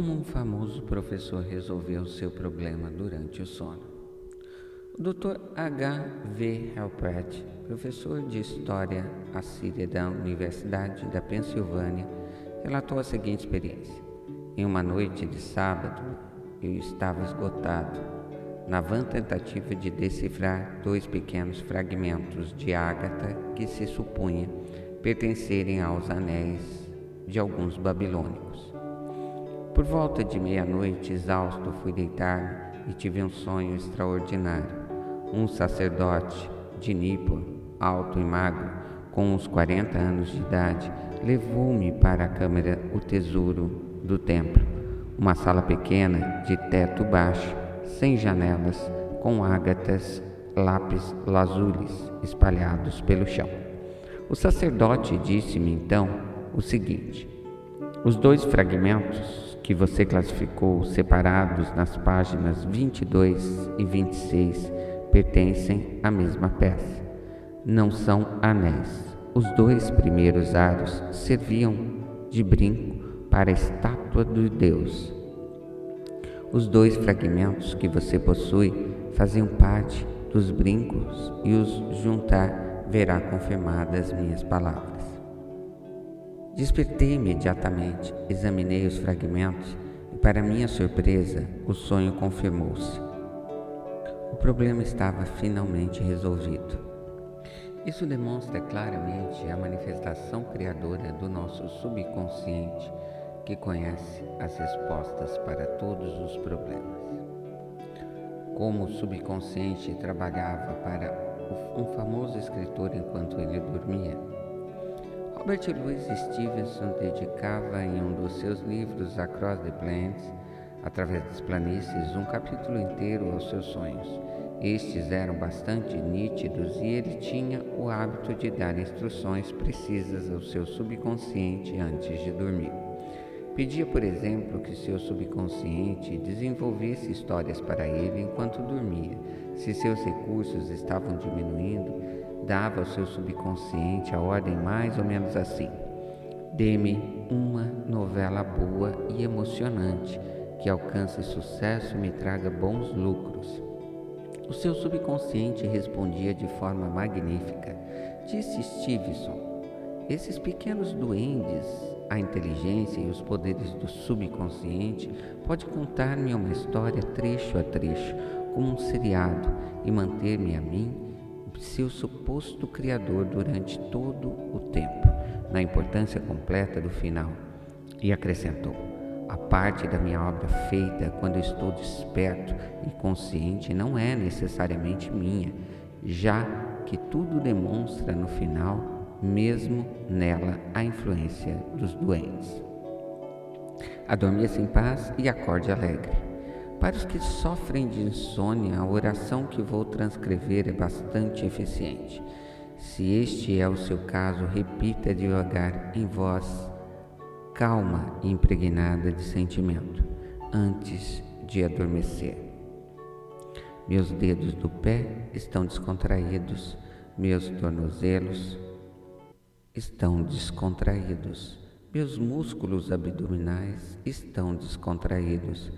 como um famoso professor resolveu seu problema durante o sono. O Dr. H. V. Halpert, professor de História Assíria da Universidade da Pensilvânia, relatou a seguinte experiência. Em uma noite de sábado, eu estava esgotado, na vã tentativa de decifrar dois pequenos fragmentos de ágata que se supunha pertencerem aos anéis de alguns babilônicos. Por volta de meia-noite, exausto, fui deitar e tive um sonho extraordinário. Um sacerdote de Nippur, alto e magro, com uns 40 anos de idade, levou-me para a câmara o tesouro do templo, uma sala pequena de teto baixo, sem janelas, com ágatas, lápis lazules espalhados pelo chão. O sacerdote disse-me então o seguinte: os dois fragmentos que você classificou separados nas páginas 22 e 26 pertencem à mesma peça. Não são anéis. Os dois primeiros aros serviam de brinco para a estátua do Deus. Os dois fragmentos que você possui faziam parte dos brincos e os juntar verá confirmadas minhas palavras. Despertei imediatamente, examinei os fragmentos e, para minha surpresa, o sonho confirmou-se. O problema estava finalmente resolvido. Isso demonstra claramente a manifestação criadora do nosso subconsciente que conhece as respostas para todos os problemas. Como o subconsciente trabalhava para um famoso escritor enquanto ele dormia. Robert Louis Stevenson dedicava em um dos seus livros Across the Plains através das planícies, um capítulo inteiro aos seus sonhos. Estes eram bastante nítidos e ele tinha o hábito de dar instruções precisas ao seu subconsciente antes de dormir. Pedia, por exemplo, que seu subconsciente desenvolvesse histórias para ele enquanto dormia. Se seus recursos estavam diminuindo, dava ao seu subconsciente a ordem mais ou menos assim: Dê-me uma novela boa e emocionante que alcance sucesso e me traga bons lucros. O seu subconsciente respondia de forma magnífica. Disse Stevenson: Esses pequenos duendes, a inteligência e os poderes do subconsciente, pode contar-me uma história trecho a trecho, como um seriado, e manter-me a mim, seu suposto criador, durante todo o tempo, na importância completa do final. E acrescentou: a parte da minha obra feita quando estou desperto e consciente não é necessariamente minha, já que tudo demonstra no final, mesmo nela, a influência dos doentes. Adormeça em paz e acorde alegre. Para os que sofrem de insônia, a oração que vou transcrever é bastante eficiente. Se este é o seu caso, repita devagar em voz calma e impregnada de sentimento, antes de adormecer. Meus dedos do pé estão descontraídos, meus tornozelos estão descontraídos, meus músculos abdominais estão descontraídos,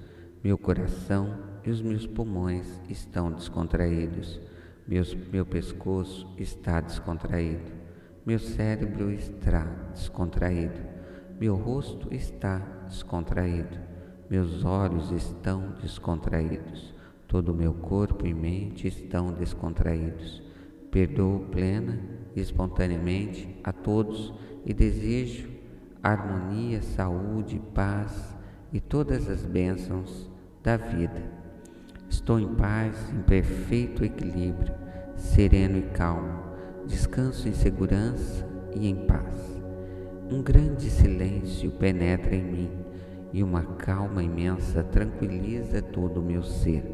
meu coração e os meus pulmões estão descontraídos, meus, meu pescoço está descontraído, meu cérebro está descontraído. Meu rosto está descontraído, meus olhos estão descontraídos, todo o meu corpo e mente estão descontraídos. Perdoo plena e espontaneamente a todos e desejo harmonia, saúde, paz e todas as bênçãos da vida. Estou em paz, em perfeito equilíbrio, sereno e calmo, descanso em segurança e em paz. Um grande silêncio penetra em mim e uma calma imensa tranquiliza todo o meu ser.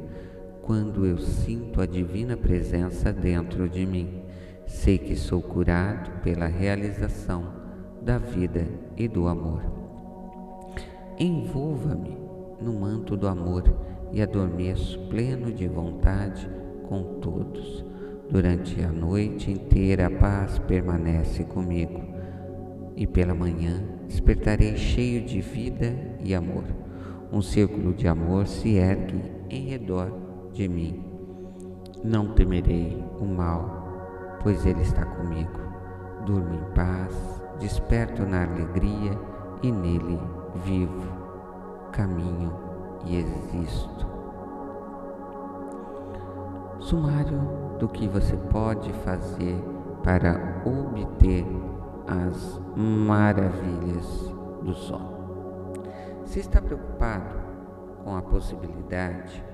Quando eu sinto a divina presença dentro de mim, sei que sou curado pela realização da vida e do amor. Envolva-me no manto do amor e adormeço pleno de vontade com todos. Durante a noite inteira a paz permanece comigo e pela manhã despertarei cheio de vida e amor. um círculo de amor se ergue em redor de mim. Não temerei o mal, pois Ele está comigo. Durmo em paz, desperto na alegria e nele vivo, caminho e existo. Sumário do que você pode fazer para obter as maravilhas do sono. Se está preocupado com a possibilidade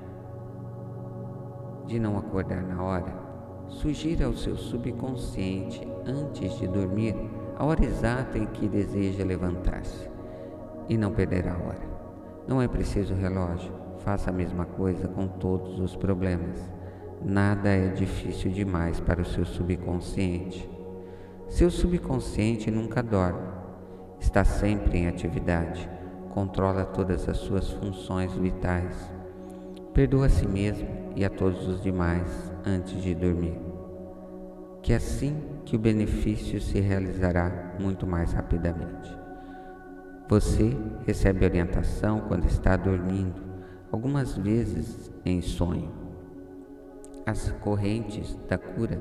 de não acordar na hora, sugira ao seu subconsciente antes de dormir a hora exata em que deseja levantar-se e não perderá a hora. Não é preciso relógio, faça a mesma coisa com todos os problemas. Nada é difícil demais para o seu subconsciente. Seu subconsciente nunca dorme, está sempre em atividade, controla todas as suas funções vitais. Perdoa a si mesmo e a todos os demais antes de dormir. Que assim que o benefício se realizará muito mais rapidamente. Você recebe orientação quando está dormindo, algumas vezes em sonho. As correntes da cura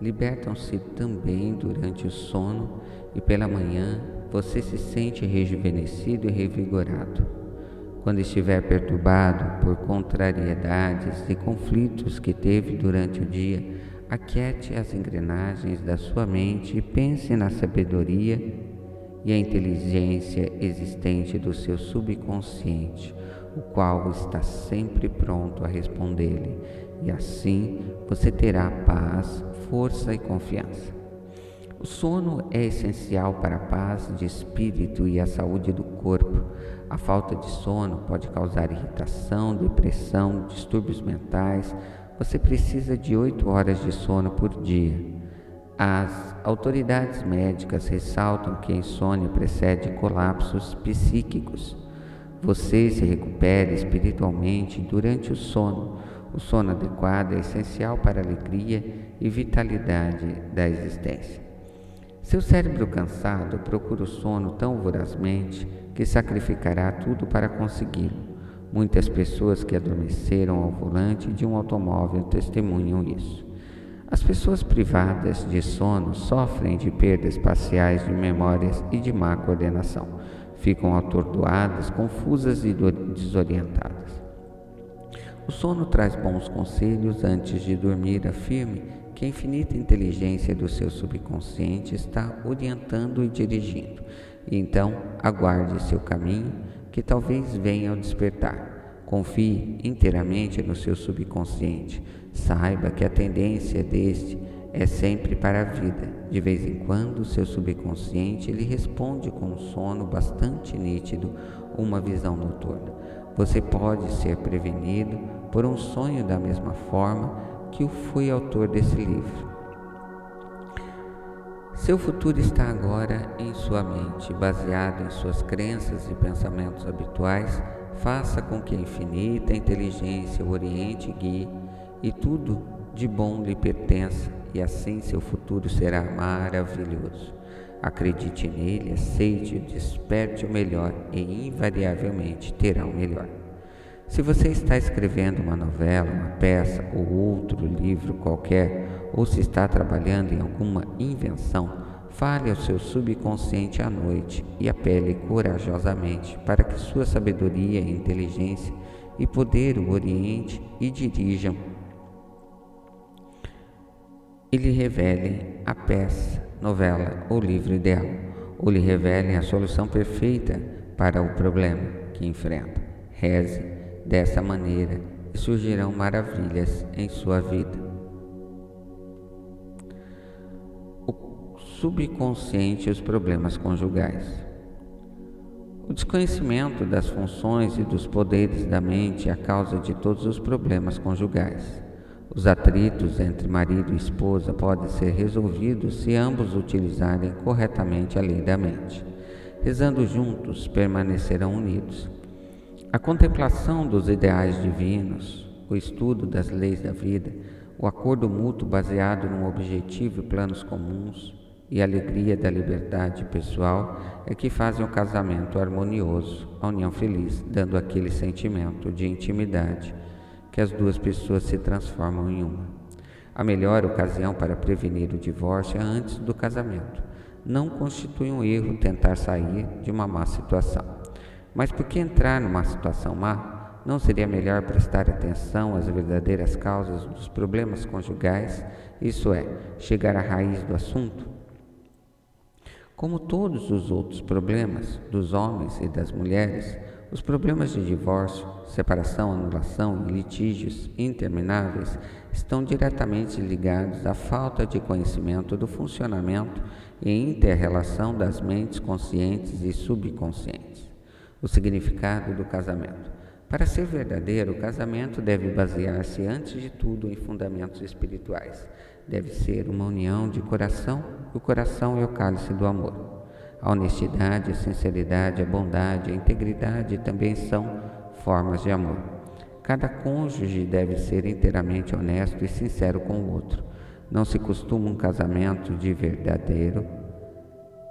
libertam-se também durante o sono e pela manhã você se sente rejuvenescido e revigorado. Quando estiver perturbado por contrariedades e conflitos que teve durante o dia, aquiete as engrenagens da sua mente e pense na sabedoria e a inteligência existente do seu subconsciente, o qual está sempre pronto a responder-lhe, e assim você terá paz, força e confiança. O sono é essencial para a paz de espírito e a saúde do corpo. A falta de sono pode causar irritação, depressão, distúrbios mentais. Você precisa de oito horas de sono por dia. As autoridades médicas ressaltam que a insônia precede colapsos psíquicos. Você se recupera espiritualmente durante o sono. O sono adequado é essencial para a alegria e vitalidade da existência. Seu cérebro cansado procura o sono tão vorazmente que sacrificará tudo para consegui-lo. Muitas pessoas que adormeceram ao volante de um automóvel testemunham isso. As pessoas privadas de sono sofrem de perdas parciais de memórias e de má coordenação. Ficam atordoadas, confusas e desorientadas. O sono traz bons conselhos antes de dormir, afirme que a infinita inteligência do seu subconsciente está orientando e dirigindo. Então, aguarde seu caminho, que talvez venha ao despertar. Confie inteiramente no seu subconsciente. Saiba que a tendência deste é sempre para a vida. De vez em quando, seu subconsciente lhe responde com um sono bastante nítido uma visão noturna. Você pode ser prevenido por um sonho da mesma forma que o foi autor desse livro. Seu futuro está agora em sua mente, baseado em suas crenças e pensamentos habituais. Faça com que a infinita inteligência o oriente e guie, e tudo de bom lhe pertença, e assim seu futuro será maravilhoso. Acredite nele, aceite, desperte o melhor e invariavelmente terá o melhor. Se você está escrevendo uma novela, uma peça ou outro livro qualquer, ou se está trabalhando em alguma invenção, fale ao seu subconsciente à noite e apele corajosamente para que sua sabedoria, inteligência e poder o oriente e dirijam e lhe revelem a peça novela ou livro ideal, ou lhe revelem a solução perfeita para o problema que enfrenta. Reze dessa maneira e surgirão maravilhas em sua vida. O subconsciente e os problemas conjugais. O desconhecimento das funções e dos poderes da mente é a causa de todos os problemas conjugais. Os atritos entre marido e esposa podem ser resolvidos se ambos utilizarem corretamente a lei da mente. Rezando juntos, permanecerão unidos. A contemplação dos ideais divinos, o estudo das leis da vida, o acordo mútuo baseado num objetivo e planos comuns, e a alegria da liberdade pessoal é que fazem o casamento harmonioso, a união feliz, dando aquele sentimento de intimidade que as duas pessoas se transformam em uma. A melhor ocasião para prevenir o divórcio é antes do casamento. Não constitui um erro tentar sair de uma má situação. Mas por que entrar numa situação má? Não seria melhor prestar atenção às verdadeiras causas dos problemas conjugais, isso é, chegar à raiz do assunto? Como todos os outros problemas dos homens e das mulheres, os problemas de divórcio, separação, anulação e litígios intermináveis estão diretamente ligados à falta de conhecimento do funcionamento e interrelação das mentes conscientes e subconscientes. O significado do casamento. Para ser verdadeiro, o casamento deve basear-se antes de tudo em fundamentos espirituais. Deve ser uma união de coração, e o coração é o cálice do amor. A honestidade, a sinceridade, a bondade, a integridade também são formas de amor. Cada cônjuge deve ser inteiramente honesto e sincero com o outro. Não se costuma um casamento de verdadeiro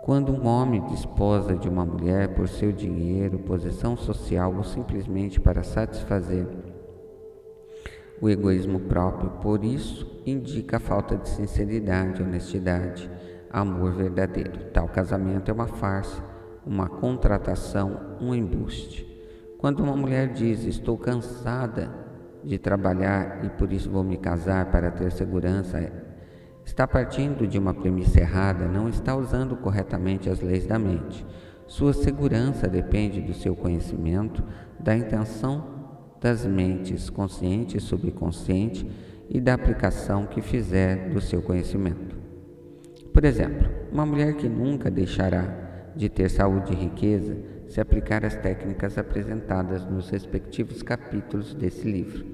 quando um homem desposa de uma mulher por seu dinheiro, posição social ou simplesmente para satisfazer o egoísmo próprio. Por isso, indica a falta de sinceridade, honestidade amor verdadeiro. Tal casamento é uma farsa, uma contratação, um embuste. Quando uma mulher diz: Estou cansada de trabalhar e por isso vou me casar para ter segurança, está partindo de uma premissa errada, não está usando corretamente as leis da mente. Sua segurança depende do seu conhecimento, da intenção das mentes consciente e subconsciente e da aplicação que fizer do seu conhecimento. Por exemplo, uma mulher que nunca deixará de ter saúde e riqueza se aplicar as técnicas apresentadas nos respectivos capítulos desse livro.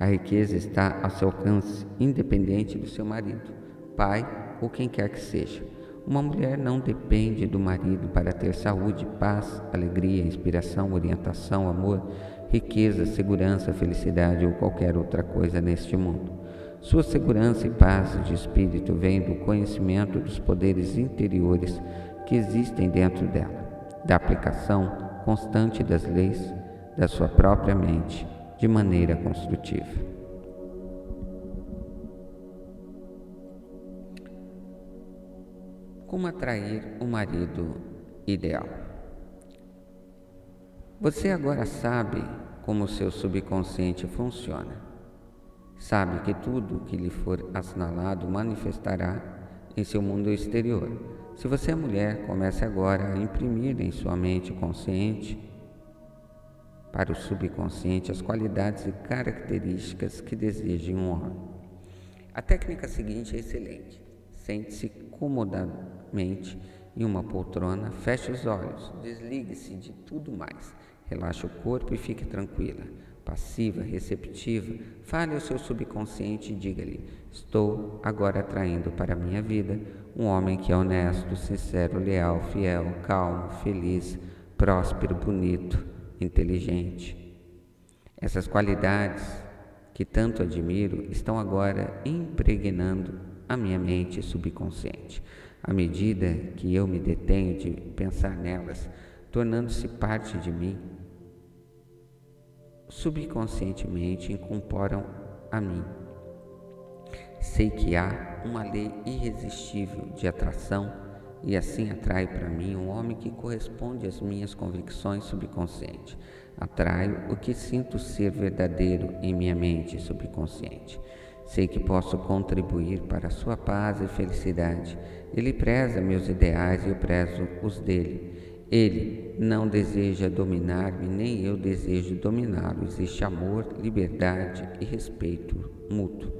A riqueza está ao seu alcance, independente do seu marido, pai ou quem quer que seja. Uma mulher não depende do marido para ter saúde, paz, alegria, inspiração, orientação, amor, riqueza, segurança, felicidade ou qualquer outra coisa neste mundo. Sua segurança e paz de espírito vêm do conhecimento dos poderes interiores que existem dentro dela, da aplicação constante das leis da sua própria mente de maneira construtiva. Como atrair o marido ideal? Você agora sabe como o seu subconsciente funciona sabe que tudo que lhe for assinalado manifestará em seu mundo exterior. Se você é mulher, comece agora a imprimir em sua mente consciente para o subconsciente as qualidades e características que deseja em um homem. A técnica seguinte é excelente. Sente-se comodamente em uma poltrona, feche os olhos, desligue-se de tudo mais, relaxe o corpo e fique tranquila passiva, receptiva, fale ao seu subconsciente e diga-lhe: Estou agora atraindo para a minha vida um homem que é honesto, sincero, leal, fiel, calmo, feliz, próspero, bonito, inteligente. Essas qualidades que tanto admiro estão agora impregnando a minha mente subconsciente. À medida que eu me detenho de pensar nelas, tornando-se parte de mim, subconscientemente incorporam a mim. Sei que há uma lei irresistível de atração e assim atrai para mim um homem que corresponde às minhas convicções subconscientes. Atraio o que sinto ser verdadeiro em minha mente subconsciente. Sei que posso contribuir para a sua paz e felicidade. Ele preza meus ideais e eu prezo os dele. Ele não deseja dominar-me, nem eu desejo dominá-lo. Existe amor, liberdade e respeito mútuo.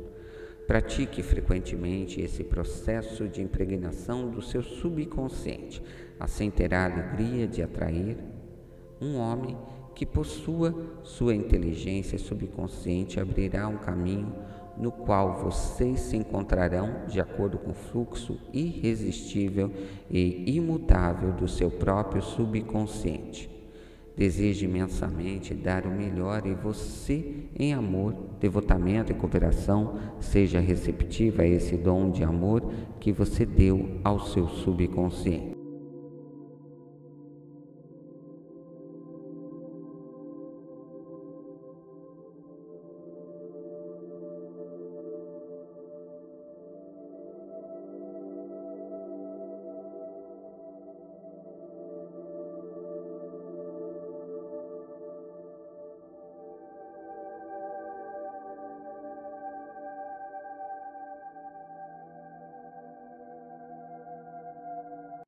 Pratique frequentemente esse processo de impregnação do seu subconsciente. Assim terá a alegria de atrair um homem que possua sua inteligência subconsciente abrirá um caminho no qual vocês se encontrarão de acordo com o fluxo irresistível e imutável do seu próprio subconsciente. deseja imensamente dar o melhor e você, em amor, devotamento e cooperação, seja receptiva a esse dom de amor que você deu ao seu subconsciente.